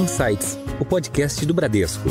Insights, o podcast do Bradesco.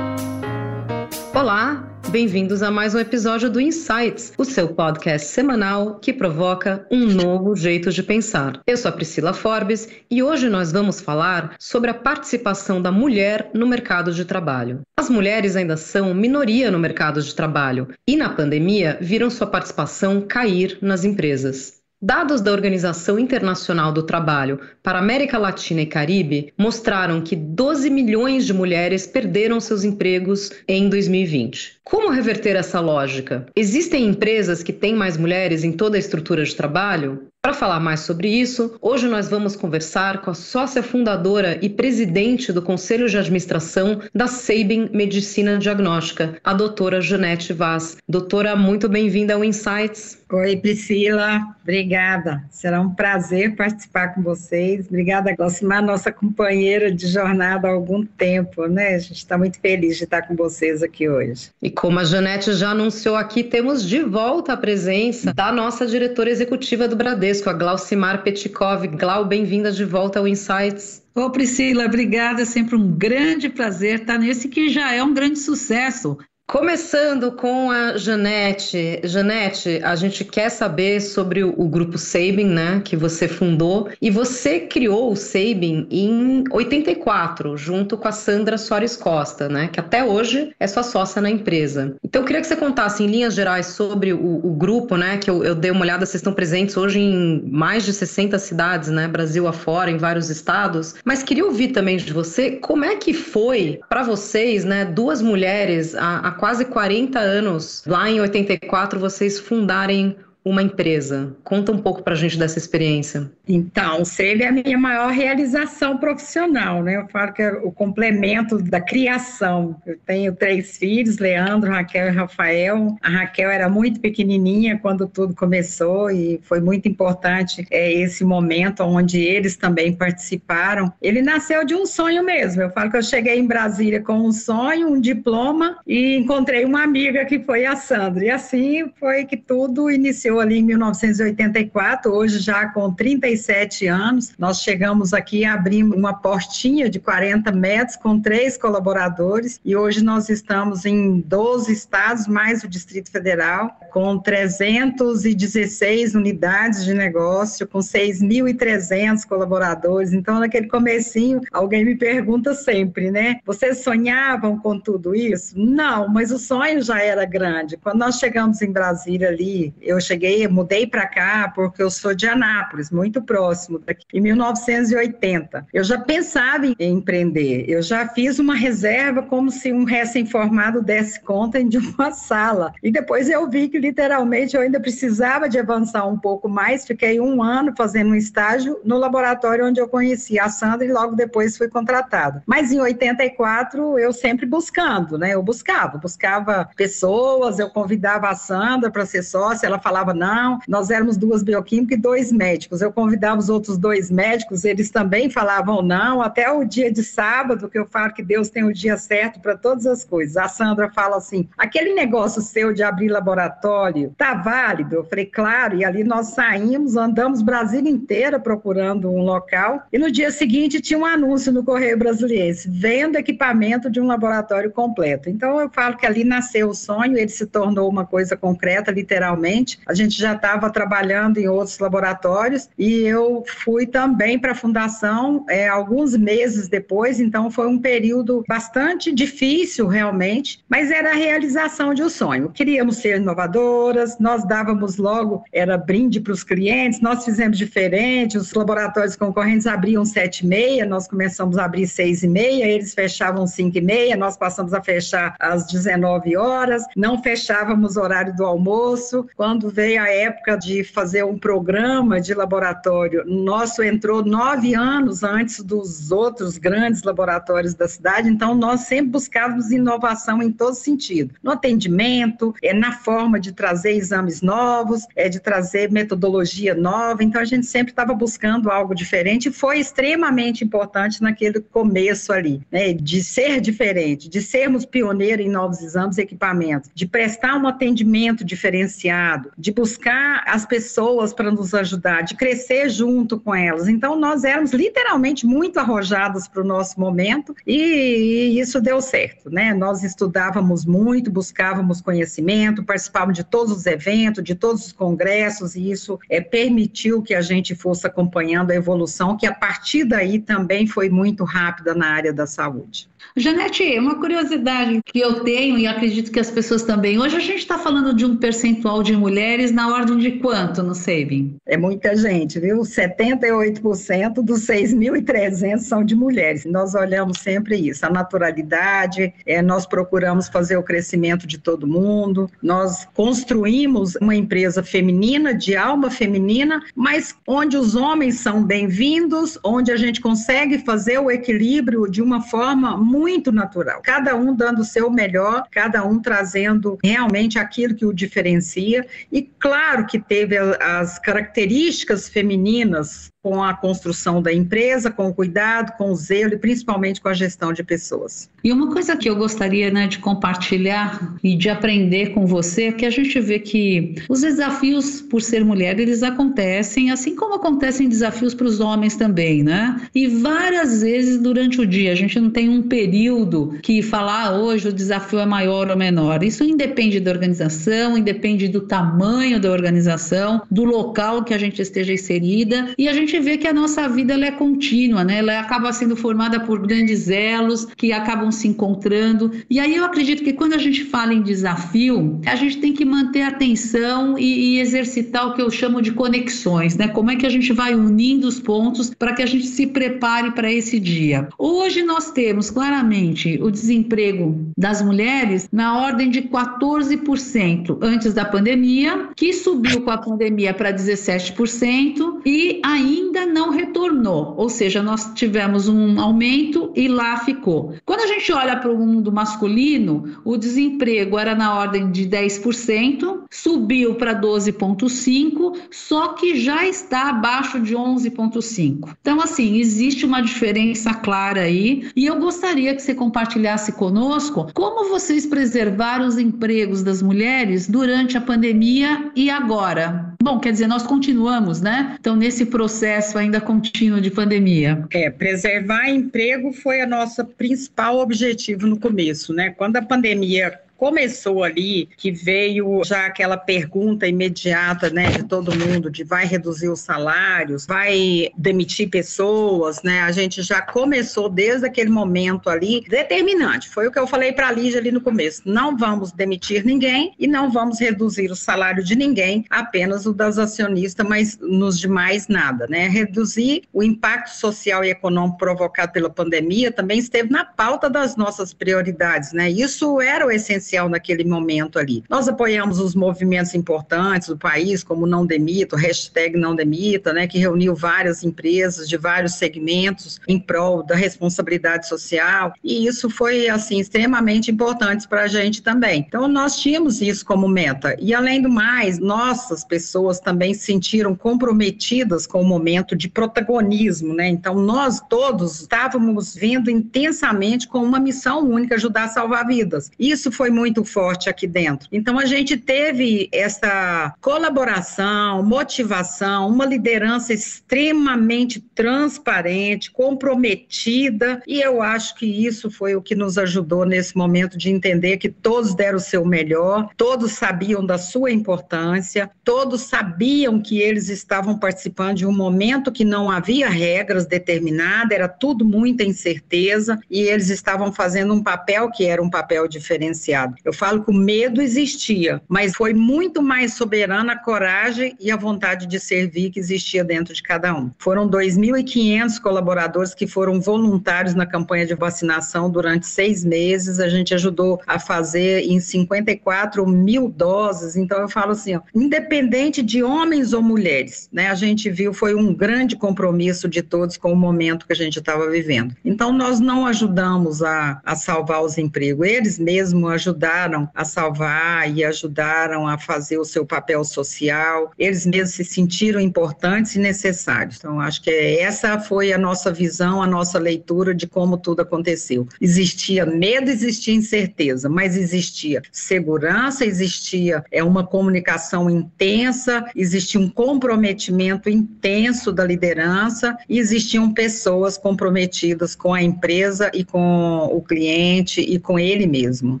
Olá, bem-vindos a mais um episódio do Insights, o seu podcast semanal que provoca um novo jeito de pensar. Eu sou a Priscila Forbes e hoje nós vamos falar sobre a participação da mulher no mercado de trabalho. As mulheres ainda são minoria no mercado de trabalho e na pandemia viram sua participação cair nas empresas. Dados da Organização Internacional do Trabalho para América Latina e Caribe mostraram que 12 milhões de mulheres perderam seus empregos em 2020. Como reverter essa lógica? Existem empresas que têm mais mulheres em toda a estrutura de trabalho? Para falar mais sobre isso, hoje nós vamos conversar com a sócia fundadora e presidente do Conselho de Administração da Sabin Medicina Diagnóstica, a doutora Janete Vaz. Doutora, muito bem-vinda ao Insights. Oi, Priscila, obrigada. Será um prazer participar com vocês. Obrigada, Glaucimar, nossa companheira de jornada há algum tempo, né? A gente está muito feliz de estar com vocês aqui hoje. E como a Janete já anunciou aqui, temos de volta a presença da nossa diretora executiva do Bradesco, a Glaucimar Petkov. Glau, bem-vinda de volta ao Insights. Ô Priscila, obrigada, é sempre um grande prazer estar nesse que já é um grande sucesso. Começando com a Janete. Janete, a gente quer saber sobre o, grupo Sabin, né, que você fundou, e você criou o Sabin em 84, junto com a Sandra Soares Costa, né, que até hoje é sua sócia na empresa. Então, eu queria que você contasse em linhas gerais sobre o, o grupo, né, que eu, eu, dei uma olhada, vocês estão presentes hoje em mais de 60 cidades, né, Brasil afora, em vários estados, mas queria ouvir também de você como é que foi para vocês, né, duas mulheres, a, a quase 40 anos, lá em 84, vocês fundarem uma empresa. Conta um pouco para a gente dessa experiência. Então, ser é a minha maior realização profissional, né? Eu falo que é o complemento da criação. Eu tenho três filhos, Leandro, Raquel e Rafael. A Raquel era muito pequenininha quando tudo começou e foi muito importante é, esse momento onde eles também participaram. Ele nasceu de um sonho mesmo. Eu falo que eu cheguei em Brasília com um sonho, um diploma e encontrei uma amiga que foi a Sandra. E assim foi que tudo iniciou ali em 1984, hoje já com 37 anos. Nós chegamos aqui abrimos uma portinha de 40 metros com três colaboradores e hoje nós estamos em 12 estados, mais o Distrito Federal, com 316 unidades de negócio, com 6.300 colaboradores. Então, naquele comecinho, alguém me pergunta sempre, né? Vocês sonhavam com tudo isso? Não, mas o sonho já era grande. Quando nós chegamos em Brasília ali, eu cheguei cheguei, mudei para cá porque eu sou de Anápolis, muito próximo daqui, em 1980. Eu já pensava em empreender, eu já fiz uma reserva como se um recém-formado desse conta de uma sala. E depois eu vi que literalmente eu ainda precisava de avançar um pouco mais, fiquei um ano fazendo um estágio no laboratório onde eu conheci a Sandra e logo depois fui contratada. Mas em 84 eu sempre buscando, né? Eu buscava, buscava pessoas, eu convidava a Sandra para ser sócia, ela falava não. Nós éramos duas bioquímicas e dois médicos. Eu convidava os outros dois médicos, eles também falavam não, até o dia de sábado, que eu falo que Deus tem o dia certo para todas as coisas. A Sandra fala assim: aquele negócio seu de abrir laboratório, tá válido? Eu falei, claro, e ali nós saímos, andamos Brasília inteira procurando um local, e no dia seguinte tinha um anúncio no Correio Brasiliense: venda equipamento de um laboratório completo. Então eu falo que ali nasceu o sonho, ele se tornou uma coisa concreta, literalmente. A gente já estava trabalhando em outros laboratórios e eu fui também para a fundação é, alguns meses depois, então foi um período bastante difícil realmente, mas era a realização de um sonho. Queríamos ser inovadoras, nós dávamos logo, era brinde para os clientes, nós fizemos diferente, os laboratórios concorrentes abriam sete e meia, nós começamos a abrir seis e meia, eles fechavam cinco e meia, nós passamos a fechar às 19 horas, não fechávamos o horário do almoço, quando veio a época de fazer um programa de laboratório. Nosso entrou nove anos antes dos outros grandes laboratórios da cidade, então nós sempre buscávamos inovação em todo sentido. No atendimento, é na forma de trazer exames novos, é de trazer metodologia nova, então a gente sempre estava buscando algo diferente e foi extremamente importante naquele começo ali, né, de ser diferente, de sermos pioneiros em novos exames e equipamentos, de prestar um atendimento diferenciado, de buscar as pessoas para nos ajudar, de crescer junto com elas. Então, nós éramos literalmente muito arrojados para o nosso momento e, e, isso deu certo, né? Nós estudávamos muito, buscávamos conhecimento, participávamos de todos os eventos, de todos os congressos e isso é, permitiu que a gente fosse acompanhando a evolução, que a partir daí também foi muito rápida na área da saúde. Janete, uma curiosidade que eu tenho e acredito que as pessoas também. Hoje a gente está falando de um percentual de mulheres na ordem de quanto no SEIBIN? É muita gente, viu? 78% dos 6.300 são de mulheres. Nós olhamos sempre isso, a naturalidade, é, nós procuramos fazer o crescimento de todo mundo, nós construímos uma empresa feminina, de alma feminina, mas onde os homens são bem-vindos, onde a gente consegue fazer o equilíbrio de uma forma muito natural. Cada um dando o seu melhor, cada um trazendo realmente aquilo que o diferencia. E claro que teve as características femininas com a construção da empresa, com o cuidado, com o zelo e principalmente com a gestão de pessoas. E uma coisa que eu gostaria né, de compartilhar e de aprender com você é que a gente vê que os desafios por ser mulher eles acontecem, assim como acontecem desafios para os homens também, né? E várias vezes durante o dia a gente não tem um período que falar ah, hoje o desafio é maior ou menor. Isso independe da organização, independe do tamanho da organização, do local que a gente esteja inserida e a gente gente vê que a nossa vida ela é contínua, né? Ela acaba sendo formada por grandes elos que acabam se encontrando. E aí eu acredito que quando a gente fala em desafio, a gente tem que manter atenção e, e exercitar o que eu chamo de conexões, né? Como é que a gente vai unindo os pontos para que a gente se prepare para esse dia. Hoje nós temos claramente o desemprego das mulheres na ordem de 14% antes da pandemia, que subiu com a pandemia para 17% e ainda ainda não retornou, ou seja, nós tivemos um aumento e lá ficou. Quando a gente olha para o mundo masculino, o desemprego era na ordem de 10%, subiu para 12,5%, só que já está abaixo de 11,5%. Então, assim, existe uma diferença clara aí, e eu gostaria que você compartilhasse conosco como vocês preservaram os empregos das mulheres durante a pandemia e agora. Bom, quer dizer, nós continuamos, né? Então, nesse processo ainda contínuo de pandemia. É, preservar emprego foi a nossa principal objetivo no começo, né? Quando a pandemia começou ali, que veio já aquela pergunta imediata, né, de todo mundo, de vai reduzir os salários, vai demitir pessoas, né, a gente já começou desde aquele momento ali, determinante, foi o que eu falei para a Lígia ali no começo, não vamos demitir ninguém e não vamos reduzir o salário de ninguém, apenas o das acionistas, mas nos demais nada, né, reduzir o impacto social e econômico provocado pela pandemia também esteve na pauta das nossas prioridades, né, isso era o essencial essencial naquele momento ali. Nós apoiamos os movimentos importantes do país, como Não Demita, o hashtag Não Demita, né, que reuniu várias empresas de vários segmentos em prol da responsabilidade social, e isso foi, assim, extremamente importante para a gente também. Então, nós tínhamos isso como meta, e além do mais, nossas pessoas também se sentiram comprometidas com o momento de protagonismo, né, então nós todos estávamos vendo intensamente com uma missão única, ajudar a salvar vidas. Isso foi muito forte aqui dentro. Então a gente teve essa colaboração, motivação, uma liderança extremamente transparente, comprometida, e eu acho que isso foi o que nos ajudou nesse momento de entender que todos deram o seu melhor, todos sabiam da sua importância, todos sabiam que eles estavam participando de um momento que não havia regras determinadas, era tudo muita incerteza, e eles estavam fazendo um papel que era um papel diferenciado. Eu falo que o medo existia, mas foi muito mais soberana a coragem e a vontade de servir que existia dentro de cada um. Foram 2.500 colaboradores que foram voluntários na campanha de vacinação durante seis meses. A gente ajudou a fazer em 54 mil doses. Então, eu falo assim, ó, independente de homens ou mulheres, né, a gente viu foi um grande compromisso de todos com o momento que a gente estava vivendo. Então, nós não ajudamos a, a salvar os empregos, eles mesmos ajudaram ajudaram a salvar e ajudaram a fazer o seu papel social. Eles mesmos se sentiram importantes e necessários. Então, acho que essa foi a nossa visão, a nossa leitura de como tudo aconteceu. Existia medo, existia incerteza, mas existia segurança, existia é uma comunicação intensa, existia um comprometimento intenso da liderança e existiam pessoas comprometidas com a empresa e com o cliente e com ele mesmo.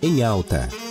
Em alta.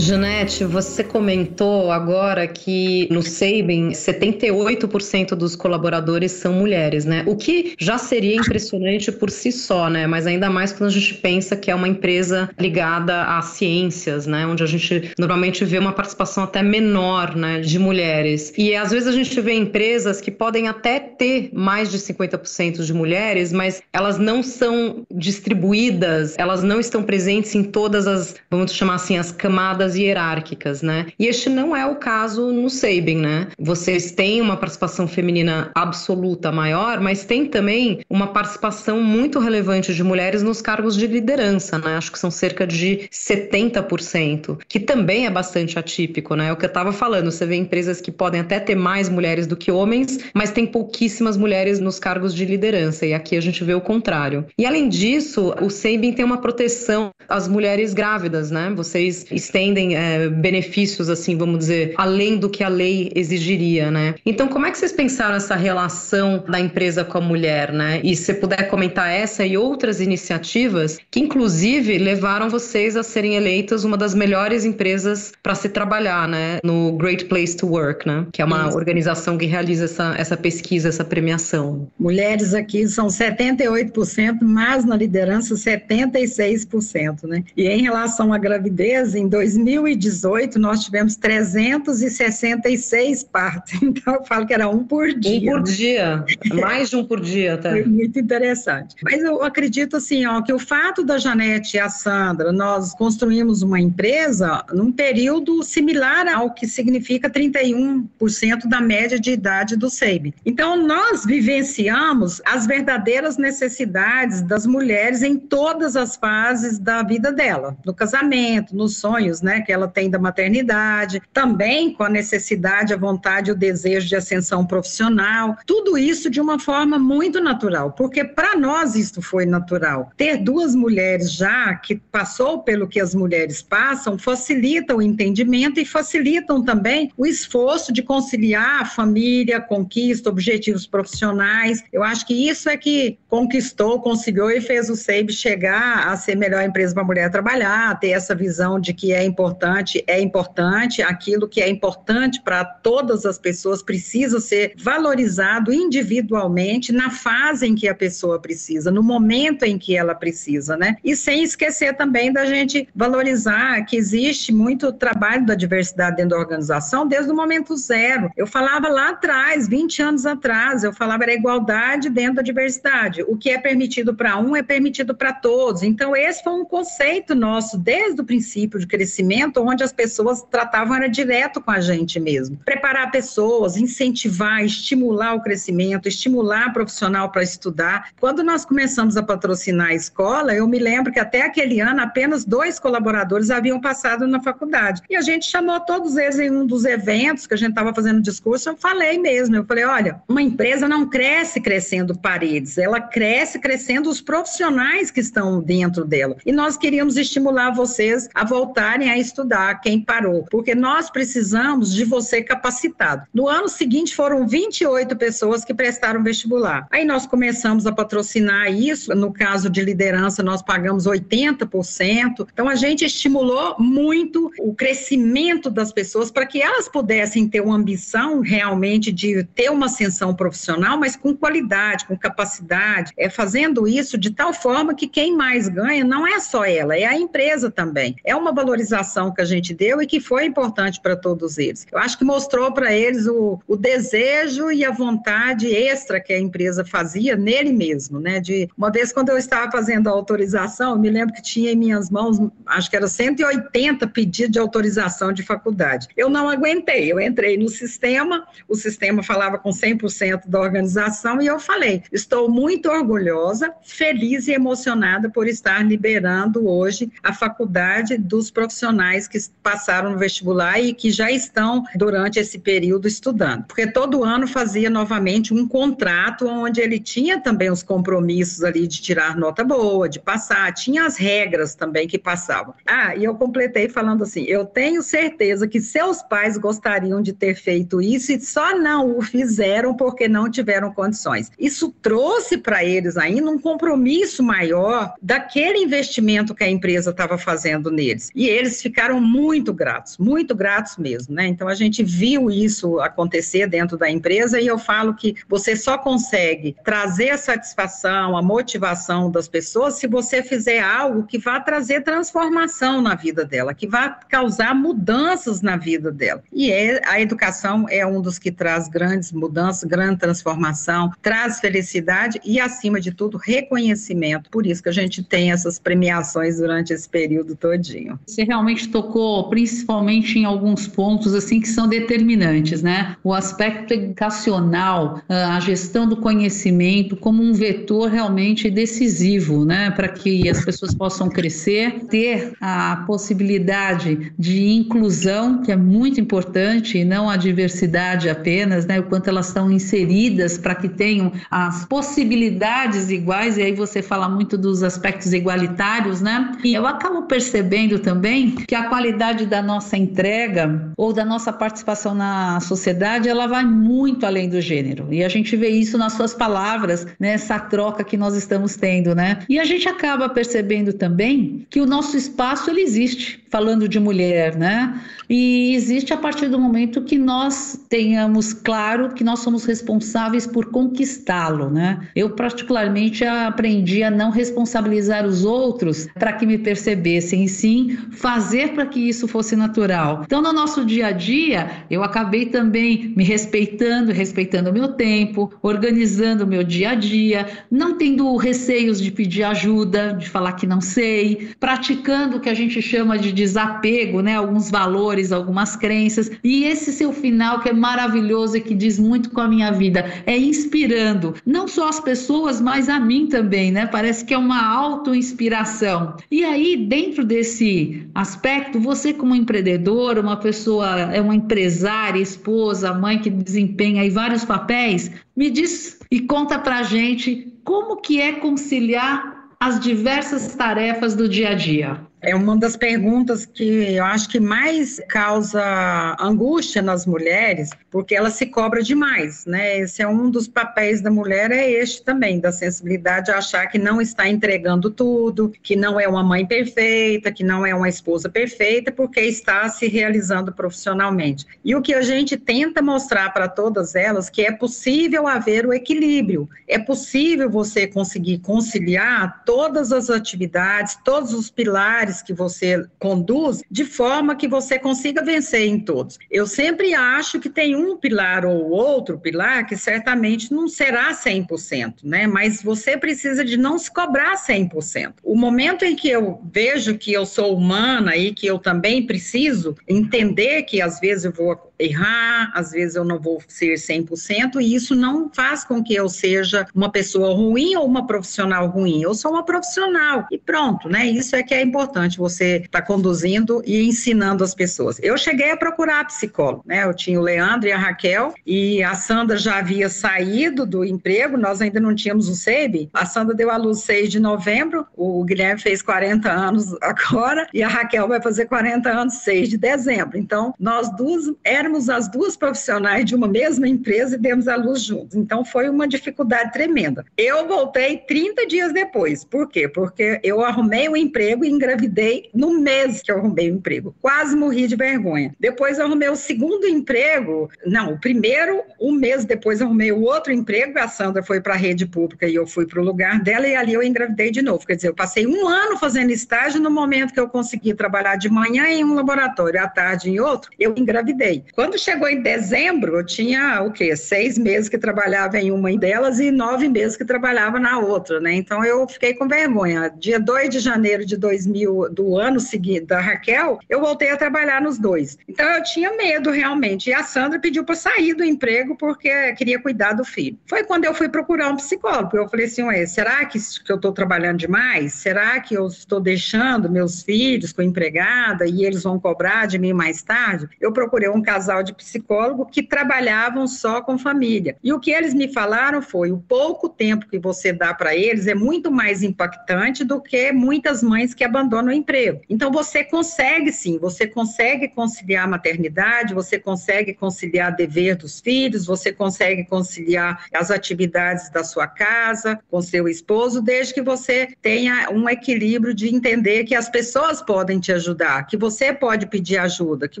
Janete, você comentou agora que no Sabin 78% dos colaboradores são mulheres, né? O que já seria impressionante por si só, né? Mas ainda mais quando a gente pensa que é uma empresa ligada às ciências, né? Onde a gente normalmente vê uma participação até menor, né, de mulheres. E às vezes a gente vê empresas que podem até ter mais de 50% de mulheres, mas elas não são distribuídas, elas não estão presentes em todas as, vamos chamar assim, as camadas hierárquicas, né? E este não é o caso no Sabin, né? Vocês têm uma participação feminina absoluta maior, mas tem também uma participação muito relevante de mulheres nos cargos de liderança, né? Acho que são cerca de 70%, que também é bastante atípico, né? É o que eu estava falando, você vê empresas que podem até ter mais mulheres do que homens, mas tem pouquíssimas mulheres nos cargos de liderança, e aqui a gente vê o contrário. E além disso, o Sabin tem uma proteção às mulheres grávidas, né? Vocês estendem é, benefícios, assim, vamos dizer, além do que a lei exigiria, né? Então, como é que vocês pensaram essa relação da empresa com a mulher, né? E se puder comentar essa e outras iniciativas que, inclusive, levaram vocês a serem eleitas uma das melhores empresas para se trabalhar, né? No Great Place to Work, né? Que é uma Isso. organização que realiza essa, essa pesquisa, essa premiação. Mulheres aqui são 78%, mas na liderança 76%, né? E em relação à gravidez, em 2000 2018, nós tivemos 366 partos. Então, eu falo que era um por dia. Um por né? dia. Mais de um por dia, tá? Foi muito interessante. Mas eu acredito, assim, ó, que o fato da Janete e a Sandra, nós construímos uma empresa num período similar ao que significa 31% da média de idade do SEIB. Então, nós vivenciamos as verdadeiras necessidades das mulheres em todas as fases da vida dela, no casamento, nos sonhos, né? Que ela tem da maternidade, também com a necessidade, a vontade, o desejo de ascensão profissional, tudo isso de uma forma muito natural, porque para nós isso foi natural. Ter duas mulheres já que passou pelo que as mulheres passam facilita o entendimento e facilitam também o esforço de conciliar a família, conquista, objetivos profissionais. Eu acho que isso é que conquistou, conseguiu e fez o SEIB chegar a ser melhor empresa para a mulher trabalhar, ter essa visão de que é importante importante é importante, aquilo que é importante para todas as pessoas precisa ser valorizado individualmente na fase em que a pessoa precisa, no momento em que ela precisa, né? E sem esquecer também da gente valorizar que existe muito trabalho da diversidade dentro da organização desde o momento zero. Eu falava lá atrás, 20 anos atrás, eu falava era igualdade dentro da diversidade. O que é permitido para um é permitido para todos. Então, esse foi um conceito nosso desde o princípio de crescimento momento onde as pessoas tratavam era direto com a gente mesmo. Preparar pessoas, incentivar, estimular o crescimento, estimular profissional para estudar. Quando nós começamos a patrocinar a escola, eu me lembro que até aquele ano apenas dois colaboradores haviam passado na faculdade. E a gente chamou todos eles em um dos eventos que a gente estava fazendo discurso, eu falei mesmo, eu falei, olha, uma empresa não cresce crescendo paredes, ela cresce crescendo os profissionais que estão dentro dela. E nós queríamos estimular vocês a voltarem a estudar, quem parou, porque nós precisamos de você capacitado. No ano seguinte foram 28 pessoas que prestaram vestibular. Aí nós começamos a patrocinar isso, no caso de liderança nós pagamos 80%. Então a gente estimulou muito o crescimento das pessoas para que elas pudessem ter uma ambição realmente de ter uma ascensão profissional, mas com qualidade, com capacidade, é fazendo isso de tal forma que quem mais ganha não é só ela, é a empresa também. É uma valorização que a gente deu e que foi importante para todos eles. Eu acho que mostrou para eles o, o desejo e a vontade extra que a empresa fazia nele mesmo, né? De uma vez quando eu estava fazendo a autorização, eu me lembro que tinha em minhas mãos, acho que era 180 pedidos de autorização de faculdade. Eu não aguentei, eu entrei no sistema, o sistema falava com 100% da organização e eu falei: estou muito orgulhosa, feliz e emocionada por estar liberando hoje a faculdade dos profissionais que passaram no vestibular e que já estão durante esse período estudando. Porque todo ano fazia novamente um contrato onde ele tinha também os compromissos ali de tirar nota boa, de passar, tinha as regras também que passavam. Ah, e eu completei falando assim: eu tenho certeza que seus pais gostariam de ter feito isso e só não o fizeram porque não tiveram condições. Isso trouxe para eles ainda um compromisso maior daquele investimento que a empresa estava fazendo neles. E eles ficaram muito gratos, muito gratos mesmo, né? Então a gente viu isso acontecer dentro da empresa e eu falo que você só consegue trazer a satisfação, a motivação das pessoas se você fizer algo que vá trazer transformação na vida dela, que vá causar mudanças na vida dela. E é, a educação é um dos que traz grandes mudanças, grande transformação, traz felicidade e, acima de tudo, reconhecimento. Por isso que a gente tem essas premiações durante esse período todinho. Você realmente tocou principalmente em alguns pontos assim que são determinantes, né? O aspecto educacional, a gestão do conhecimento como um vetor realmente decisivo, né, para que as pessoas possam crescer, ter a possibilidade de inclusão, que é muito importante, e não a diversidade apenas, né, o quanto elas estão inseridas para que tenham as possibilidades iguais, e aí você fala muito dos aspectos igualitários, né? E eu acabo percebendo também que a qualidade da nossa entrega ou da nossa participação na sociedade, ela vai muito além do gênero. E a gente vê isso nas suas palavras, nessa né, troca que nós estamos tendo, né? E a gente acaba percebendo também que o nosso espaço ele existe, falando de mulher, né? E existe a partir do momento que nós tenhamos claro que nós somos responsáveis por conquistá-lo, né? Eu particularmente aprendi a não responsabilizar os outros para que me percebessem, e sim fazer para que isso fosse natural. Então, no nosso dia a dia, eu acabei também me respeitando, respeitando o meu tempo, organizando o meu dia a dia, não tendo receios de pedir ajuda, de falar que não sei, praticando o que a gente chama de desapego, né? Alguns valores, algumas crenças. E esse seu final que é maravilhoso e que diz muito com a minha vida, é inspirando não só as pessoas, mas a mim também, né? Parece que é uma auto-inspiração. E aí, dentro desse aspecto, você como empreendedor, uma pessoa, é uma empresária, esposa, mãe que desempenha aí vários papéis, me diz e conta pra gente como que é conciliar as diversas tarefas do dia a dia. É uma das perguntas que eu acho que mais causa angústia nas mulheres, porque ela se cobra demais, né? Esse é um dos papéis da mulher, é este também, da sensibilidade, achar que não está entregando tudo, que não é uma mãe perfeita, que não é uma esposa perfeita, porque está se realizando profissionalmente. E o que a gente tenta mostrar para todas elas, que é possível haver o equilíbrio, é possível você conseguir conciliar todas as atividades, todos os pilares que você conduz, de forma que você consiga vencer em todos. Eu sempre acho que tem um pilar ou outro pilar que certamente não será 100%, né? Mas você precisa de não se cobrar 100%. O momento em que eu vejo que eu sou humana e que eu também preciso entender que às vezes eu vou errar, às vezes eu não vou ser 100%, e isso não faz com que eu seja uma pessoa ruim ou uma profissional ruim. Eu sou uma profissional e pronto, né? Isso é que é importante você estar tá conduzindo e ensinando as pessoas. Eu cheguei a procurar psicólogo, né? Eu tinha o Leandro e a Raquel, e a Sandra já havia saído do emprego, nós ainda não tínhamos o SEB. A Sandra deu à luz 6 de novembro, o Guilherme fez 40 anos agora, e a Raquel vai fazer 40 anos 6 de dezembro. Então, nós duas éramos éramos as duas profissionais de uma mesma empresa e demos a luz juntos. Então foi uma dificuldade tremenda. Eu voltei 30 dias depois. Por quê? Porque eu arrumei o um emprego e engravidei no mês que eu arrumei o emprego. Quase morri de vergonha. Depois eu arrumei o segundo emprego. Não, o primeiro, um mês depois arrumei o outro emprego. A Sandra foi para a rede pública e eu fui para o lugar dela e ali eu engravidei de novo. Quer dizer, eu passei um ano fazendo estágio no momento que eu consegui trabalhar de manhã em um laboratório, à tarde em outro, eu engravidei. Quando chegou em dezembro, eu tinha o quê? Seis meses que trabalhava em uma delas e nove meses que trabalhava na outra, né? Então eu fiquei com vergonha. Dia 2 de janeiro de 2000, do ano seguinte, da Raquel, eu voltei a trabalhar nos dois. Então eu tinha medo realmente. E a Sandra pediu para sair do emprego porque queria cuidar do filho. Foi quando eu fui procurar um psicólogo. Eu falei assim, ué, será que, que eu estou trabalhando demais? Será que eu estou deixando meus filhos com empregada e eles vão cobrar de mim mais tarde? Eu procurei um casal de psicólogo que trabalhavam só com família. E o que eles me falaram foi: o pouco tempo que você dá para eles é muito mais impactante do que muitas mães que abandonam o emprego. Então você consegue sim, você consegue conciliar a maternidade, você consegue conciliar dever dos filhos, você consegue conciliar as atividades da sua casa com seu esposo, desde que você tenha um equilíbrio de entender que as pessoas podem te ajudar, que você pode pedir ajuda, que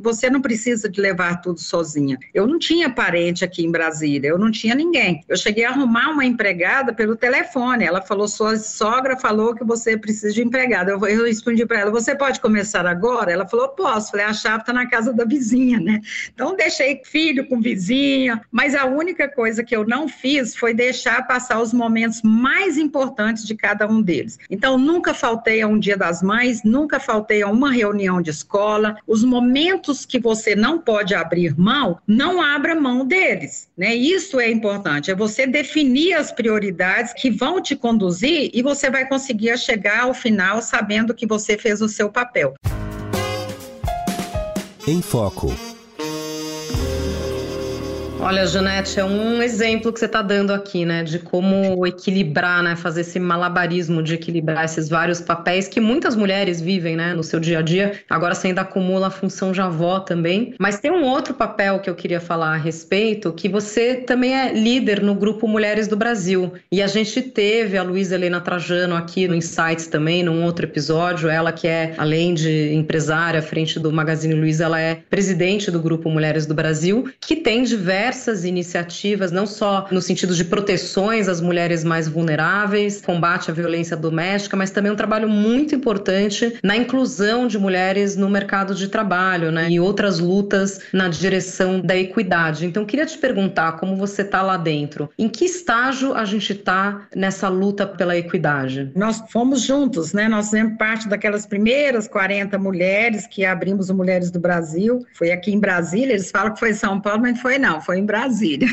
você não precisa de levar tudo sozinha. Eu não tinha parente aqui em Brasília, eu não tinha ninguém. Eu cheguei a arrumar uma empregada pelo telefone. Ela falou: sua sogra falou que você precisa de empregada. Eu, eu respondi para ela: você pode começar agora? Ela falou: posso. Falei: a chave está na casa da vizinha, né? Então deixei filho com vizinha, mas a única coisa que eu não fiz foi deixar passar os momentos mais importantes de cada um deles. Então nunca faltei a um dia das mães, nunca faltei a uma reunião de escola. Os momentos que você não pode abrir mão, não abra mão deles, né? Isso é importante, é você definir as prioridades que vão te conduzir e você vai conseguir chegar ao final sabendo que você fez o seu papel. Em Foco. Olha, Janete, é um exemplo que você está dando aqui, né, de como equilibrar, né, fazer esse malabarismo de equilibrar esses vários papéis que muitas mulheres vivem, né, no seu dia a dia. Agora você ainda acumula a função de avó também. Mas tem um outro papel que eu queria falar a respeito, que você também é líder no grupo Mulheres do Brasil. E a gente teve a Luísa Helena Trajano aqui no Insights também, num outro episódio. Ela que é, além de empresária à frente do Magazine Luiza, ela é presidente do grupo Mulheres do Brasil, que tem diversos diversas iniciativas, não só no sentido de proteções às mulheres mais vulneráveis, combate à violência doméstica, mas também um trabalho muito importante na inclusão de mulheres no mercado de trabalho, né? E outras lutas na direção da equidade. Então, queria te perguntar como você está lá dentro. Em que estágio a gente está nessa luta pela equidade? Nós fomos juntos, né? Nós fizemos parte daquelas primeiras 40 mulheres que abrimos o Mulheres do Brasil. Foi aqui em Brasília, eles falam que foi São Paulo, mas foi não, foi em Brasília.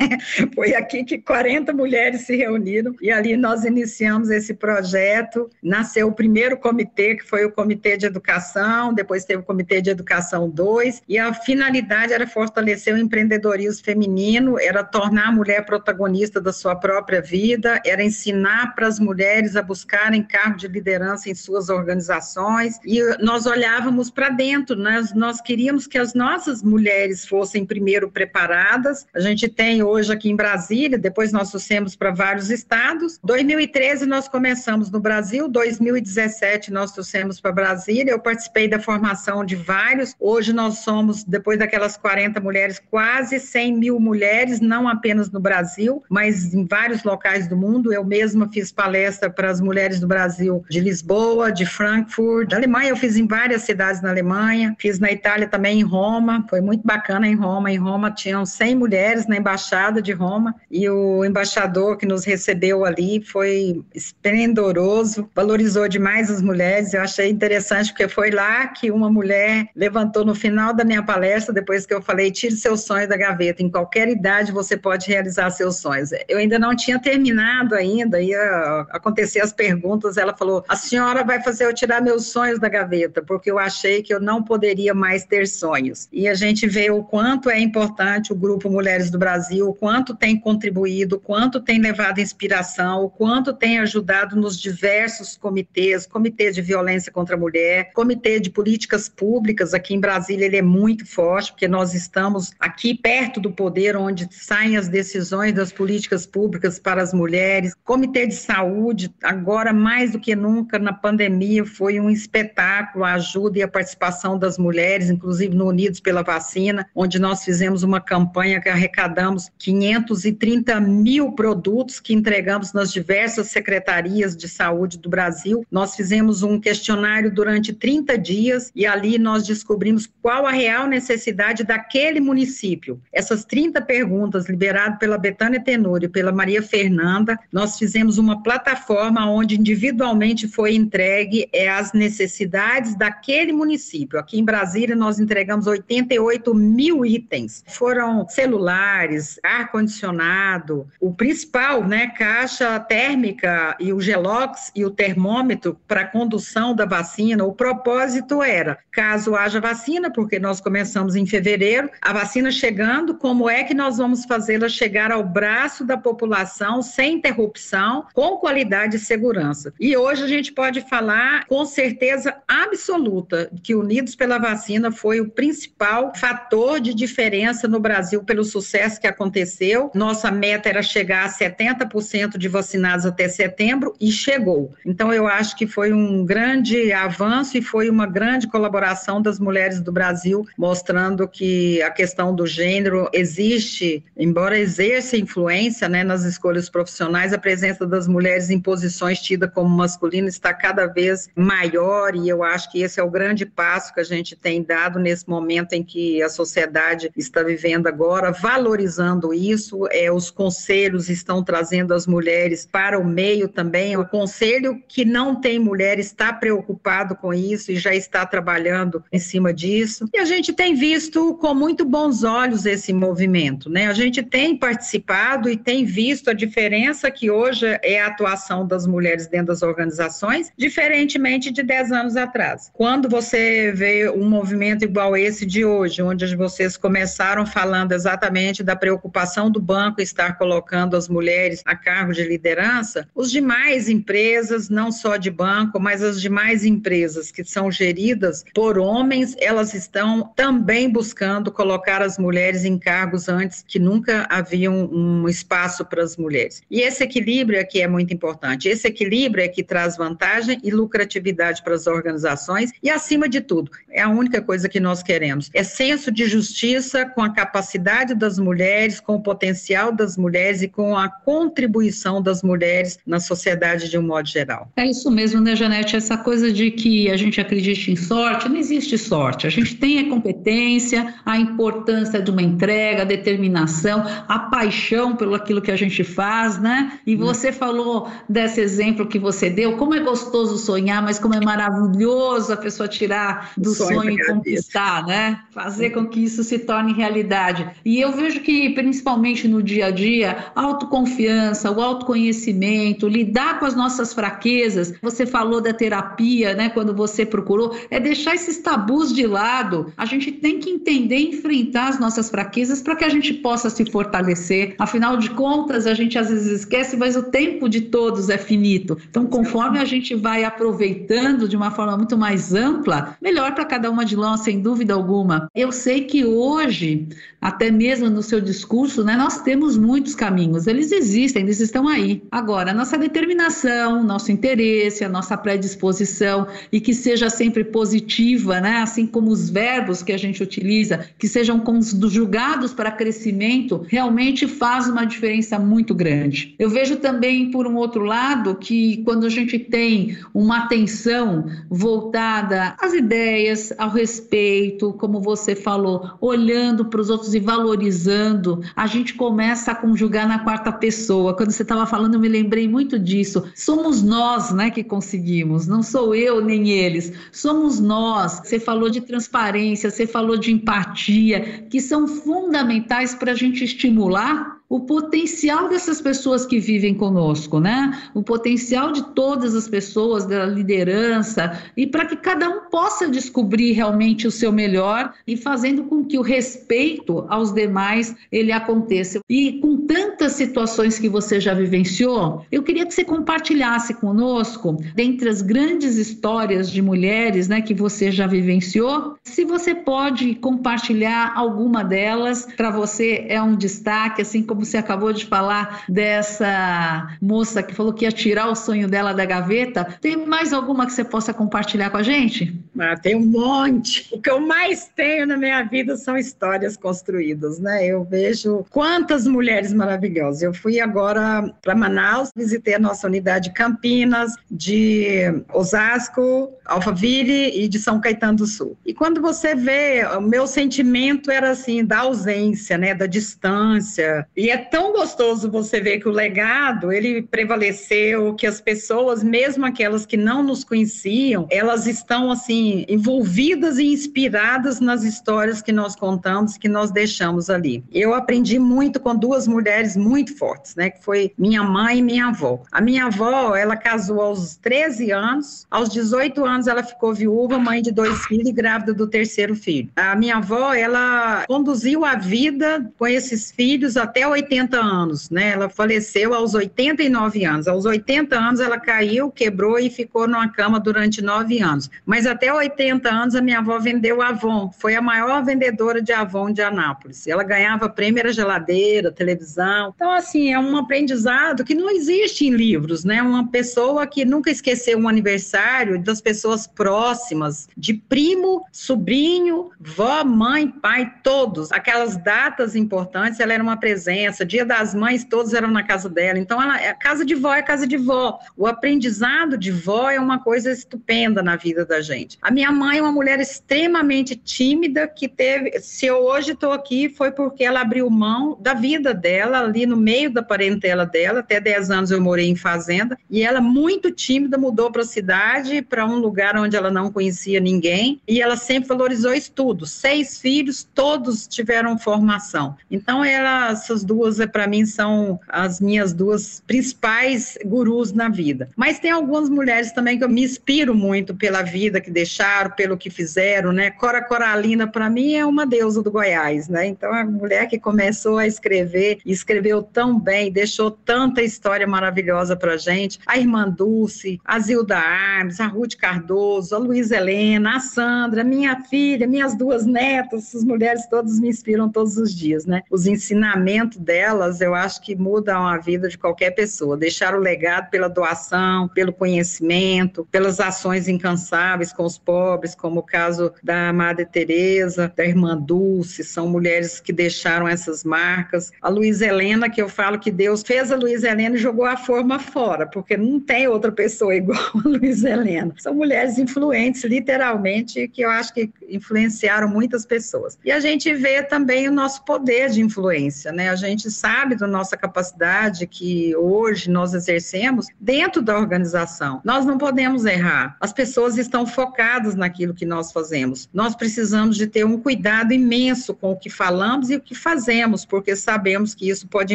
Foi aqui que 40 mulheres se reuniram e ali nós iniciamos esse projeto. Nasceu o primeiro comitê, que foi o Comitê de Educação, depois teve o Comitê de Educação 2, e a finalidade era fortalecer o empreendedorismo feminino, era tornar a mulher protagonista da sua própria vida, era ensinar para as mulheres a buscarem cargo de liderança em suas organizações, e nós olhávamos para dentro, nós, nós queríamos que as nossas mulheres fossem primeiro preparadas a gente tem hoje aqui em Brasília, depois nós trouxemos para vários estados. 2013 nós começamos no Brasil, 2017 nós trouxemos para Brasília. Eu participei da formação de vários. Hoje nós somos, depois daquelas 40 mulheres, quase 100 mil mulheres, não apenas no Brasil, mas em vários locais do mundo. Eu mesma fiz palestra para as mulheres do Brasil, de Lisboa, de Frankfurt, da Alemanha. Eu fiz em várias cidades na Alemanha, fiz na Itália também, em Roma. Foi muito bacana em Roma. Em Roma tinham 100 mulheres na embaixada de Roma e o embaixador que nos recebeu ali foi esplendoroso, valorizou demais as mulheres. Eu achei interessante porque foi lá que uma mulher levantou no final da minha palestra, depois que eu falei: tire seus sonhos da gaveta, em qualquer idade você pode realizar seus sonhos. Eu ainda não tinha terminado ainda, ia acontecer as perguntas. Ela falou: a senhora vai fazer eu tirar meus sonhos da gaveta, porque eu achei que eu não poderia mais ter sonhos. E a gente vê o quanto é importante o grupo Mulheres do Brasil, o quanto tem contribuído, o quanto tem levado inspiração, o quanto tem ajudado nos diversos comitês, comitê de violência contra a mulher, comitê de políticas públicas, aqui em Brasília ele é muito forte, porque nós estamos aqui perto do poder, onde saem as decisões das políticas públicas para as mulheres, comitê de saúde, agora mais do que nunca na pandemia, foi um espetáculo a ajuda e a participação das mulheres, inclusive no Unidos pela Vacina, onde nós fizemos uma campanha que arrecadamos 530 mil produtos que entregamos nas diversas secretarias de saúde do Brasil. Nós fizemos um questionário durante 30 dias e ali nós descobrimos qual a real necessidade daquele município. Essas 30 perguntas liberadas pela Betânia Tenório e pela Maria Fernanda, nós fizemos uma plataforma onde individualmente foi entregue é, as necessidades daquele município. Aqui em Brasília nós entregamos 88 mil itens. Foram celulares, ar-condicionado, o principal, né, caixa térmica e o gelox e o termômetro para condução da vacina. O propósito era, caso haja vacina, porque nós começamos em fevereiro, a vacina chegando, como é que nós vamos fazê-la chegar ao braço da população sem interrupção, com qualidade e segurança? E hoje a gente pode falar com certeza absoluta que Unidos pela Vacina foi o principal fator de diferença no Brasil pelo sucesso que aconteceu. Nossa meta era chegar a 70% de vacinados até setembro e chegou. Então eu acho que foi um grande avanço e foi uma grande colaboração das mulheres do Brasil, mostrando que a questão do gênero existe, embora exerça influência né, nas escolhas profissionais, a presença das mulheres em posições tidas como masculinas está cada vez maior e eu acho que esse é o grande passo que a gente tem dado nesse momento em que a sociedade está vivendo agora, valorizando isso. É, os conselhos estão trazendo as mulheres para o meio também. O conselho que não tem mulher está preocupado com isso e já está trabalhando em cima disso. E a gente tem visto com muito bons olhos esse movimento, né? A gente tem participado e tem visto a diferença que hoje é a atuação das mulheres dentro das organizações, diferentemente de 10 anos atrás. Quando você vê um movimento igual esse de hoje, onde vocês começaram falando exatamente da preocupação do banco estar colocando as mulheres a cargo de liderança, os demais empresas, não só de banco, mas as demais empresas que são geridas por homens, elas estão também buscando colocar as mulheres em cargos antes que nunca havia um espaço para as mulheres. E esse equilíbrio aqui é muito importante. Esse equilíbrio é que traz vantagem e lucratividade para as organizações e, acima de tudo, é a única coisa que nós queremos. É senso de justiça com a capacidade das mulheres, com o potencial das mulheres e com a contribuição das mulheres na sociedade de um modo geral. É isso mesmo, né, Janete? Essa coisa de que a gente acredite em sorte, não existe sorte. A gente tem a competência, a importância de uma entrega, a determinação, a paixão pelo aquilo que a gente faz, né? E você falou desse exemplo que você deu, como é gostoso sonhar, mas como é maravilhoso a pessoa tirar do sonho, sonho e conquistar, né? Fazer com que isso se torne realidade. E eu vejo que, principalmente no dia a dia, a autoconfiança, o autoconhecimento, lidar com as nossas fraquezas. Você falou da terapia, né? Quando você procurou, é deixar esses tabus de lado. A gente tem que entender e enfrentar as nossas fraquezas para que a gente possa se fortalecer. Afinal de contas, a gente às vezes esquece, mas o tempo de todos é finito. Então, conforme a gente vai aproveitando de uma forma muito mais ampla, melhor para cada uma de nós, sem dúvida alguma. Eu sei que hoje, até mesmo no seu discurso, né, nós temos muitos caminhos, eles existem, eles estão aí. Agora, nossa determinação, nosso interesse, a nossa predisposição e que seja sempre positiva, né, assim como os verbos que a gente utiliza, que sejam conjugados para crescimento, realmente faz uma diferença muito grande. Eu vejo também, por um outro lado, que quando a gente tem uma atenção voltada às ideias, ao respeito, como você falou, olhando para os outros e valorizando, a gente começa a conjugar na quarta pessoa. Quando você estava falando, eu me lembrei muito disso. Somos nós, né, que conseguimos. Não sou eu nem eles. Somos nós. Você falou de transparência, você falou de empatia, que são fundamentais para a gente estimular o potencial dessas pessoas que vivem conosco, né? O potencial de todas as pessoas, da liderança, e para que cada um possa descobrir realmente o seu melhor e fazendo com que o respeito aos demais ele aconteça. E com tantas situações que você já vivenciou, eu queria que você compartilhasse conosco, dentre as grandes histórias de mulheres, né, que você já vivenciou, se você pode compartilhar alguma delas, para você é um destaque, assim como você acabou de falar dessa moça que falou que ia tirar o sonho dela da gaveta. Tem mais alguma que você possa compartilhar com a gente? Ah, tem um monte. O que eu mais tenho na minha vida são histórias construídas, né? Eu vejo quantas mulheres maravilhosas. Eu fui agora para Manaus, visitei a nossa unidade de Campinas, de Osasco, Alphaville e de São Caetano do Sul. E quando você vê, o meu sentimento era assim, da ausência, né, da distância. E é tão gostoso você ver que o legado, ele prevaleceu, que as pessoas, mesmo aquelas que não nos conheciam, elas estão assim envolvidas e inspiradas nas histórias que nós contamos, que nós deixamos ali. Eu aprendi muito com duas mulheres muito fortes, né, que foi minha mãe e minha avó. A minha avó, ela casou aos 13 anos, aos 18 anos ela ficou viúva, mãe de dois filhos e grávida do terceiro filho. A minha avó, ela conduziu a vida com esses filhos até 80 anos, né? Ela faleceu aos 89 anos. Aos 80 anos ela caiu, quebrou e ficou numa cama durante nove anos. Mas até 80 anos a minha avó vendeu Avon, foi a maior vendedora de Avon de Anápolis. Ela ganhava prêmio, era geladeira, televisão. Então, assim, é um aprendizado que não existe em livros, né? Uma pessoa que nunca esqueceu um aniversário das pessoas próximas, de primo, sobrinho, vó, mãe, pai, todos. Aquelas datas importantes, ela era uma presença. Dia das Mães, todos eram na casa dela. Então, ela, a é, casa de vó é casa de vó. O aprendizado de vó é uma coisa estupenda na vida da gente. A minha mãe é uma mulher extremamente tímida que teve. Se eu hoje estou aqui, foi porque ela abriu mão da vida dela, ali no meio da parentela dela. Até 10 anos eu morei em fazenda. E ela, muito tímida, mudou para a cidade, para um lugar onde ela não conhecia ninguém. E ela sempre valorizou estudo. Seis filhos, todos tiveram formação. Então, ela, essas duas, para mim, são as minhas duas principais gurus na vida. Mas tem algumas mulheres também que eu me inspiro muito pela vida que deixaram, pelo que fizeram, né? Cora Coralina, para mim, é uma deusa do Goiás, né? Então, a mulher que começou a escrever, escreveu tão bem, deixou tanta história maravilhosa para gente. A irmã Dulce, a Zilda Armes, a Ruth Cardoso, a Luísa Helena, a Sandra, minha filha, minhas duas netas, essas mulheres todas me inspiram todos os dias, né? Os ensinamentos delas, eu acho que mudam a vida de qualquer pessoa. Deixar o legado pela doação, pelo conhecimento, pelas ações incansáveis com os pobres, como o caso da Madre Teresa, da irmã Dulce, são mulheres que deixaram essas marcas. A Luísa Helena, que eu falo que Deus fez a Luísa Helena e jogou a forma fora, porque não tem outra pessoa igual a Luísa Helena. São mulheres influentes, literalmente, que eu acho que influenciaram muitas pessoas. E a gente vê também o nosso poder de influência, né? A gente sabe da nossa capacidade que hoje nós exercemos dentro da organização. Nós não podemos errar. As pessoas estão focadas naquilo que nós fazemos. Nós precisamos de ter um cuidado imenso com o que falamos e o que fazemos, porque sabemos que isso pode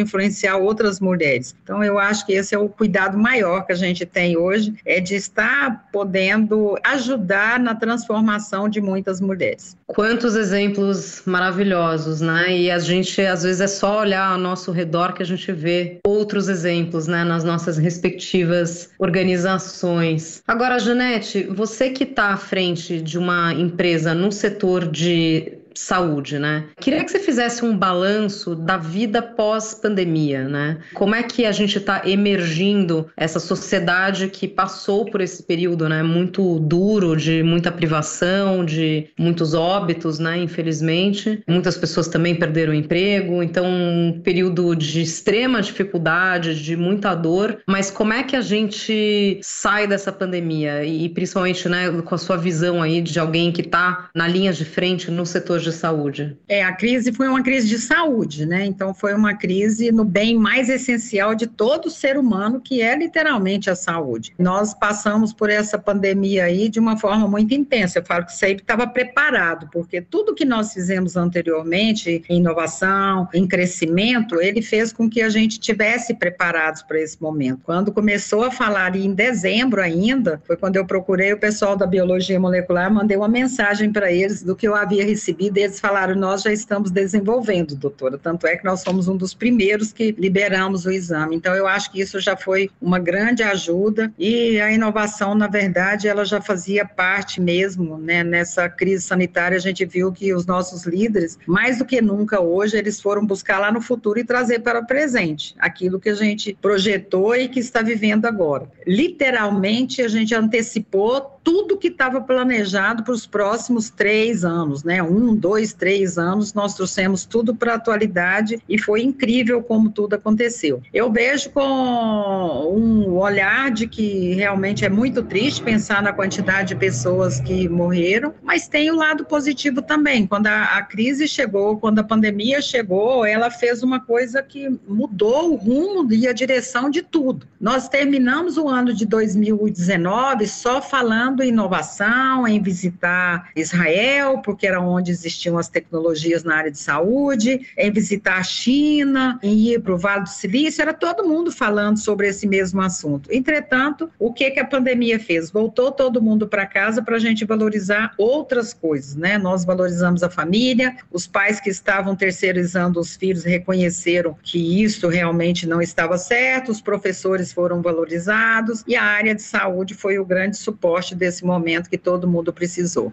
influenciar outras mulheres. Então, eu acho que esse é o cuidado maior que a gente tem hoje, é de estar podendo ajudar na transformação de muitas mulheres. Quantos exemplos maravilhosos, né? E a gente, às vezes, é só olhar ao nosso redor que a gente vê outros exemplos, né, nas nossas respectivas organizações. Agora, Janete, você que está à frente de uma empresa no setor de saúde, né? Queria que você fizesse um balanço da vida pós-pandemia, né? Como é que a gente está emergindo essa sociedade que passou por esse período, né? Muito duro, de muita privação, de muitos óbitos, né? Infelizmente, muitas pessoas também perderam o emprego, então um período de extrema dificuldade, de muita dor. Mas como é que a gente sai dessa pandemia e principalmente, né, com a sua visão aí de alguém que está na linha de frente no setor de de saúde? É, a crise foi uma crise de saúde, né? Então foi uma crise no bem mais essencial de todo ser humano, que é literalmente a saúde. Nós passamos por essa pandemia aí de uma forma muito intensa. Eu falo que sempre estava preparado, porque tudo que nós fizemos anteriormente, em inovação, em crescimento, ele fez com que a gente tivesse preparados para esse momento. Quando começou a falar em dezembro ainda, foi quando eu procurei o pessoal da biologia molecular, mandei uma mensagem para eles do que eu havia recebido, e eles falaram: Nós já estamos desenvolvendo, doutora. Tanto é que nós fomos um dos primeiros que liberamos o exame. Então, eu acho que isso já foi uma grande ajuda e a inovação, na verdade, ela já fazia parte mesmo, né? Nessa crise sanitária, a gente viu que os nossos líderes, mais do que nunca hoje, eles foram buscar lá no futuro e trazer para o presente aquilo que a gente projetou e que está vivendo agora. Literalmente, a gente antecipou tudo que estava planejado para os próximos três anos, né? Um, dois, três anos, nós trouxemos tudo para a atualidade e foi incrível como tudo aconteceu. Eu vejo com um olhar de que realmente é muito triste pensar na quantidade de pessoas que morreram, mas tem o lado positivo também. Quando a, a crise chegou, quando a pandemia chegou, ela fez uma coisa que mudou o rumo e a direção de tudo. Nós terminamos o ano de 2019 só falando pensando em inovação, em visitar Israel, porque era onde existiam as tecnologias na área de saúde, em visitar a China, em ir para o Vale do Silício, era todo mundo falando sobre esse mesmo assunto. Entretanto, o que, que a pandemia fez? Voltou todo mundo para casa para a gente valorizar outras coisas, né? Nós valorizamos a família, os pais que estavam terceirizando os filhos reconheceram que isso realmente não estava certo, os professores foram valorizados e a área de saúde foi o grande suporte desse momento que todo mundo precisou.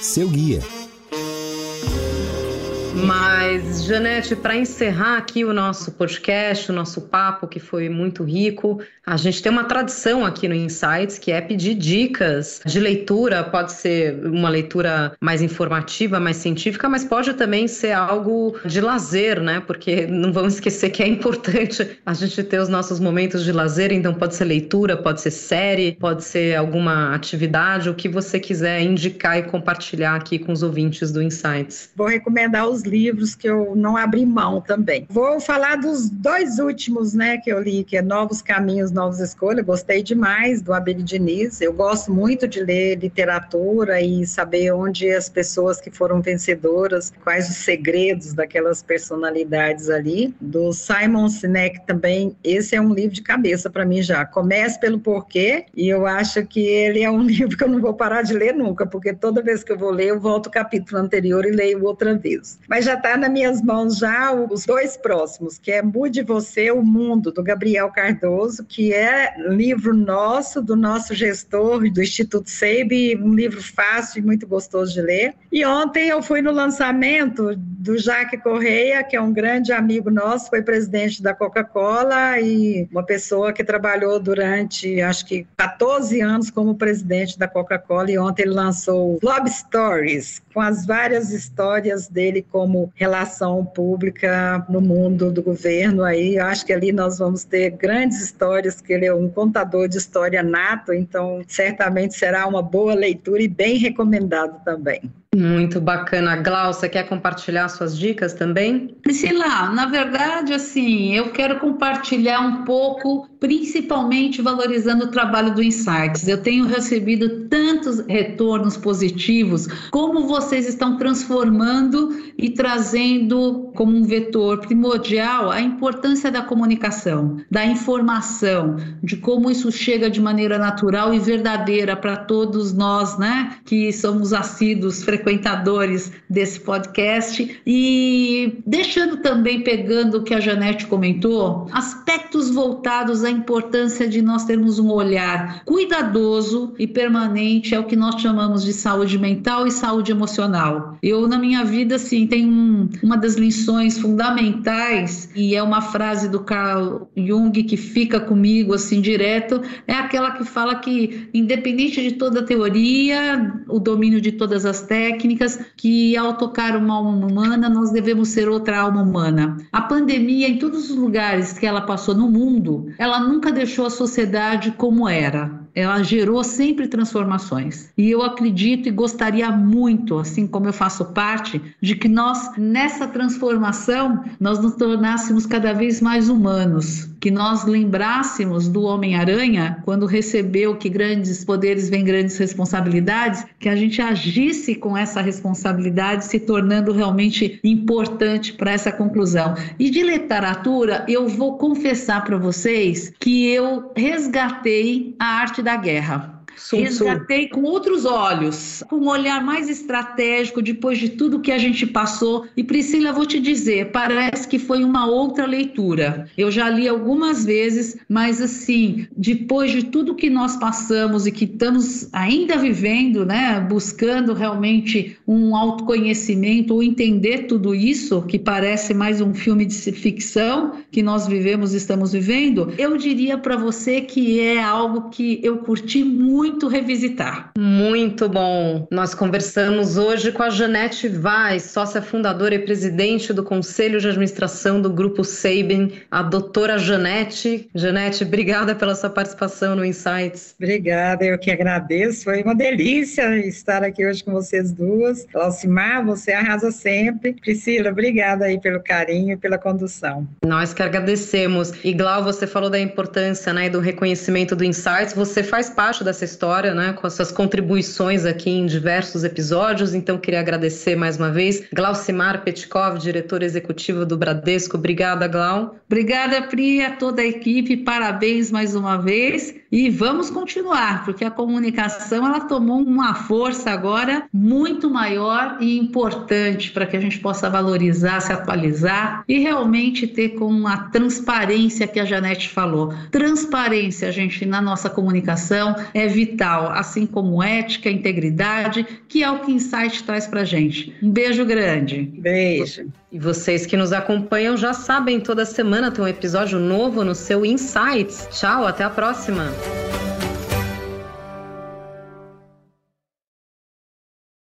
Seu guia. Mas, Janete, para encerrar aqui o nosso podcast, o nosso papo, que foi muito rico, a gente tem uma tradição aqui no Insights que é pedir dicas de leitura. Pode ser uma leitura mais informativa, mais científica, mas pode também ser algo de lazer, né? Porque não vamos esquecer que é importante a gente ter os nossos momentos de lazer. Então, pode ser leitura, pode ser série, pode ser alguma atividade, o que você quiser indicar e compartilhar aqui com os ouvintes do Insights. Vou recomendar os livros que eu não abri mão também. Vou falar dos dois últimos, né, que eu li, que é Novos Caminhos, Novas Escolhas, gostei demais do Abel Diniz. Eu gosto muito de ler literatura e saber onde as pessoas que foram vencedoras, quais os segredos daquelas personalidades ali. Do Simon Sinek também, esse é um livro de cabeça para mim já. Comece pelo porquê e eu acho que ele é um livro que eu não vou parar de ler nunca, porque toda vez que eu vou ler, eu volto ao capítulo anterior e leio outra vez. Mas já está nas minhas mãos já os dois próximos, que é Mude Você, o Mundo, do Gabriel Cardoso, que é livro nosso, do nosso gestor do Instituto SEIB, um livro fácil e muito gostoso de ler. E ontem eu fui no lançamento do Jaque Correia, que é um grande amigo nosso, foi presidente da Coca-Cola e uma pessoa que trabalhou durante, acho que 14 anos como presidente da Coca-Cola, e ontem ele lançou Love Stories, com as várias histórias dele como relação pública no mundo do governo. Aí eu acho que ali nós vamos ter grandes histórias que ele é um contador de história nato, então certamente será uma boa leitura e bem recomendado também. Muito bacana. Glaucia, quer compartilhar suas dicas também? Priscila, na verdade, assim, eu quero compartilhar um pouco, principalmente valorizando o trabalho do Insights. Eu tenho recebido tantos retornos positivos, como vocês estão transformando e trazendo como um vetor primordial a importância da comunicação, da informação, de como isso chega de maneira natural e verdadeira para todos nós, né, que somos assíduos frequentes frequentadores desse podcast e deixando também pegando o que a Janete comentou, aspectos voltados à importância de nós termos um olhar cuidadoso e permanente é o que nós chamamos de saúde mental e saúde emocional. Eu na minha vida assim tem um, uma das lições fundamentais e é uma frase do Carl Jung que fica comigo assim direto, é aquela que fala que independente de toda a teoria, o domínio de todas as técnicas técnicas que, ao tocar uma alma humana, nós devemos ser outra alma humana. A pandemia, em todos os lugares que ela passou no mundo, ela nunca deixou a sociedade como era ela gerou sempre transformações. E eu acredito e gostaria muito, assim como eu faço parte, de que nós, nessa transformação, nós nos tornássemos cada vez mais humanos, que nós lembrássemos do Homem-Aranha quando recebeu que grandes poderes vêm grandes responsabilidades, que a gente agisse com essa responsabilidade, se tornando realmente importante para essa conclusão. E de literatura, eu vou confessar para vocês que eu resgatei a arte da guerra. Sun Resgatei com outros olhos, com um olhar mais estratégico depois de tudo que a gente passou. E Priscila, vou te dizer, parece que foi uma outra leitura. Eu já li algumas vezes, mas assim, depois de tudo que nós passamos e que estamos ainda vivendo, né, buscando realmente um autoconhecimento ou entender tudo isso, que parece mais um filme de ficção que nós vivemos, estamos vivendo, eu diria para você que é algo que eu curti muito muito revisitar. Muito bom. Nós conversamos hoje com a Janete Vaz, sócia fundadora e presidente do Conselho de Administração do Grupo Sabin, a doutora Janete. Janete, obrigada pela sua participação no Insights. Obrigada, eu que agradeço. Foi uma delícia estar aqui hoje com vocês duas. Alcimar, você arrasa sempre. Priscila, obrigada aí pelo carinho e pela condução. Nós que agradecemos. E Glau, você falou da importância né, do reconhecimento do Insights. Você faz parte dessa história história, né, com as suas contribuições aqui em diversos episódios. Então, queria agradecer mais uma vez. Glaucimar Petkov, diretor executivo do Bradesco. Obrigada, Glau. Obrigada, Pri, a toda a equipe. Parabéns mais uma vez. E vamos continuar, porque a comunicação ela tomou uma força agora muito maior e importante para que a gente possa valorizar, se atualizar e realmente ter com a transparência que a Janete falou. Transparência, gente, na nossa comunicação é vital, assim como ética, integridade, que é o que Insight traz para gente. Um beijo grande. Beijo. E vocês que nos acompanham já sabem, toda semana tem um episódio novo no seu Insights. Tchau, até a próxima.